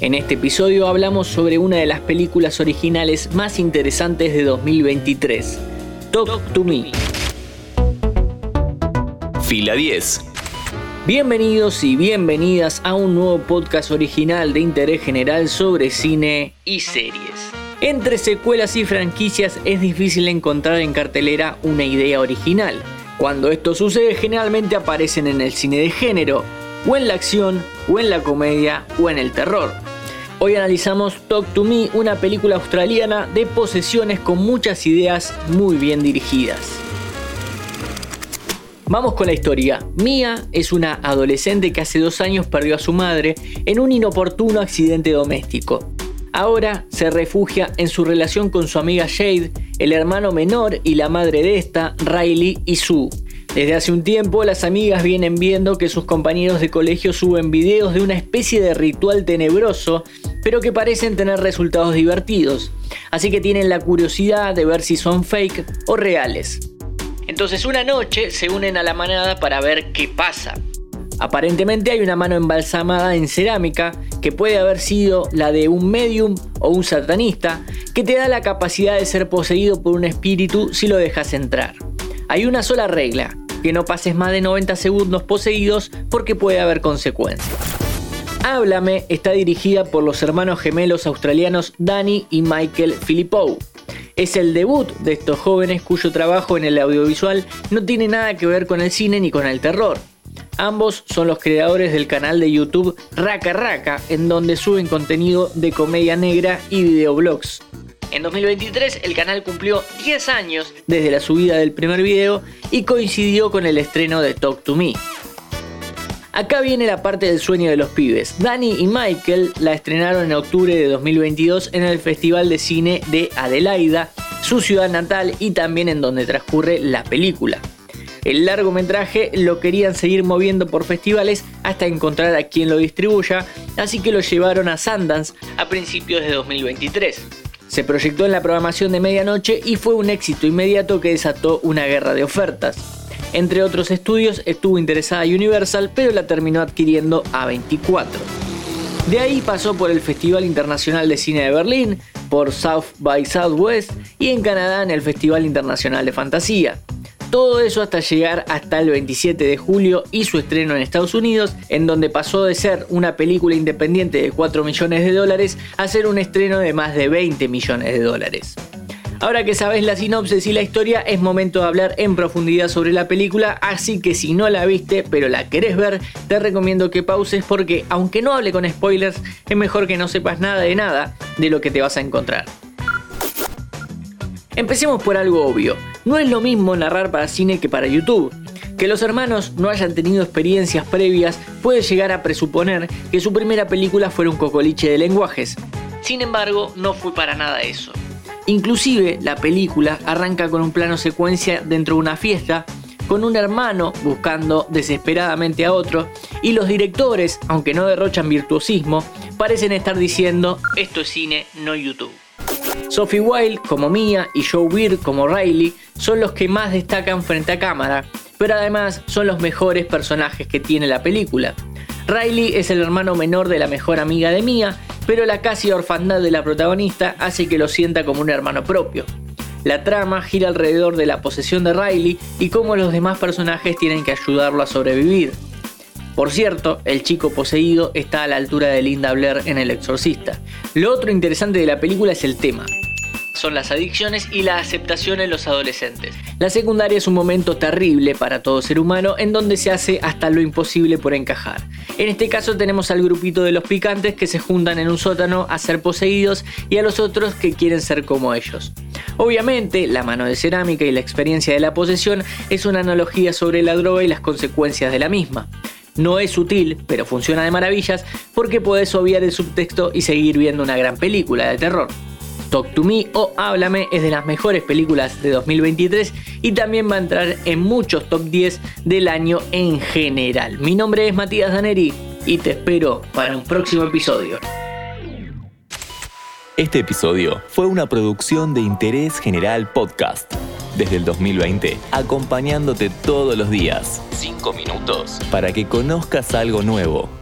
En este episodio hablamos sobre una de las películas originales más interesantes de 2023, Talk to Me. Fila 10. Bienvenidos y bienvenidas a un nuevo podcast original de interés general sobre cine y series. Entre secuelas y franquicias es difícil encontrar en cartelera una idea original. Cuando esto sucede generalmente aparecen en el cine de género, o en la acción, o en la comedia, o en el terror. Hoy analizamos Talk to Me, una película australiana de posesiones con muchas ideas muy bien dirigidas. Vamos con la historia. Mia es una adolescente que hace dos años perdió a su madre en un inoportuno accidente doméstico. Ahora se refugia en su relación con su amiga Jade, el hermano menor y la madre de esta, Riley y Sue. Desde hace un tiempo las amigas vienen viendo que sus compañeros de colegio suben videos de una especie de ritual tenebroso, pero que parecen tener resultados divertidos, así que tienen la curiosidad de ver si son fake o reales. Entonces una noche se unen a la manada para ver qué pasa. Aparentemente hay una mano embalsamada en cerámica que puede haber sido la de un medium o un satanista que te da la capacidad de ser poseído por un espíritu si lo dejas entrar. Hay una sola regla, que no pases más de 90 segundos poseídos porque puede haber consecuencias. Háblame está dirigida por los hermanos gemelos australianos Danny y Michael Philippou. Es el debut de estos jóvenes cuyo trabajo en el audiovisual no tiene nada que ver con el cine ni con el terror. Ambos son los creadores del canal de YouTube Raka Raka, en donde suben contenido de comedia negra y videoblogs. En 2023 el canal cumplió 10 años desde la subida del primer video y coincidió con el estreno de Talk to Me. Acá viene la parte del sueño de los pibes. Danny y Michael la estrenaron en octubre de 2022 en el Festival de Cine de Adelaida, su ciudad natal y también en donde transcurre la película. El largometraje lo querían seguir moviendo por festivales hasta encontrar a quien lo distribuya, así que lo llevaron a Sundance a principios de 2023. Se proyectó en la programación de medianoche y fue un éxito inmediato que desató una guerra de ofertas. Entre otros estudios estuvo interesada Universal, pero la terminó adquiriendo A24. De ahí pasó por el Festival Internacional de Cine de Berlín, por South by Southwest y en Canadá en el Festival Internacional de Fantasía. Todo eso hasta llegar hasta el 27 de julio y su estreno en Estados Unidos, en donde pasó de ser una película independiente de 4 millones de dólares a ser un estreno de más de 20 millones de dólares. Ahora que sabes la sinopsis y la historia, es momento de hablar en profundidad sobre la película, así que si no la viste pero la querés ver, te recomiendo que pauses porque aunque no hable con spoilers, es mejor que no sepas nada de nada de lo que te vas a encontrar. Empecemos por algo obvio. No es lo mismo narrar para cine que para YouTube. Que los hermanos no hayan tenido experiencias previas puede llegar a presuponer que su primera película fuera un cocoliche de lenguajes. Sin embargo, no fue para nada eso. Inclusive, la película arranca con un plano secuencia dentro de una fiesta, con un hermano buscando desesperadamente a otro, y los directores, aunque no derrochan virtuosismo, parecen estar diciendo, esto es cine, no YouTube. Sophie Wilde como Mia y Joe Beard como Riley son los que más destacan frente a cámara, pero además son los mejores personajes que tiene la película. Riley es el hermano menor de la mejor amiga de Mia, pero la casi orfandad de la protagonista hace que lo sienta como un hermano propio. La trama gira alrededor de la posesión de Riley y cómo los demás personajes tienen que ayudarlo a sobrevivir. Por cierto, el chico poseído está a la altura de Linda Blair en El Exorcista. Lo otro interesante de la película es el tema. Son las adicciones y la aceptación en los adolescentes. La secundaria es un momento terrible para todo ser humano en donde se hace hasta lo imposible por encajar. En este caso tenemos al grupito de los picantes que se juntan en un sótano a ser poseídos y a los otros que quieren ser como ellos. Obviamente, la mano de cerámica y la experiencia de la posesión es una analogía sobre la droga y las consecuencias de la misma. No es sutil, pero funciona de maravillas porque puedes obviar el subtexto y seguir viendo una gran película de terror. Talk to Me o Háblame es de las mejores películas de 2023 y también va a entrar en muchos top 10 del año en general. Mi nombre es Matías Daneri y te espero para un próximo episodio. Este episodio fue una producción de Interés General Podcast desde el 2020, acompañándote todos los días. 5 minutos para que conozcas algo nuevo.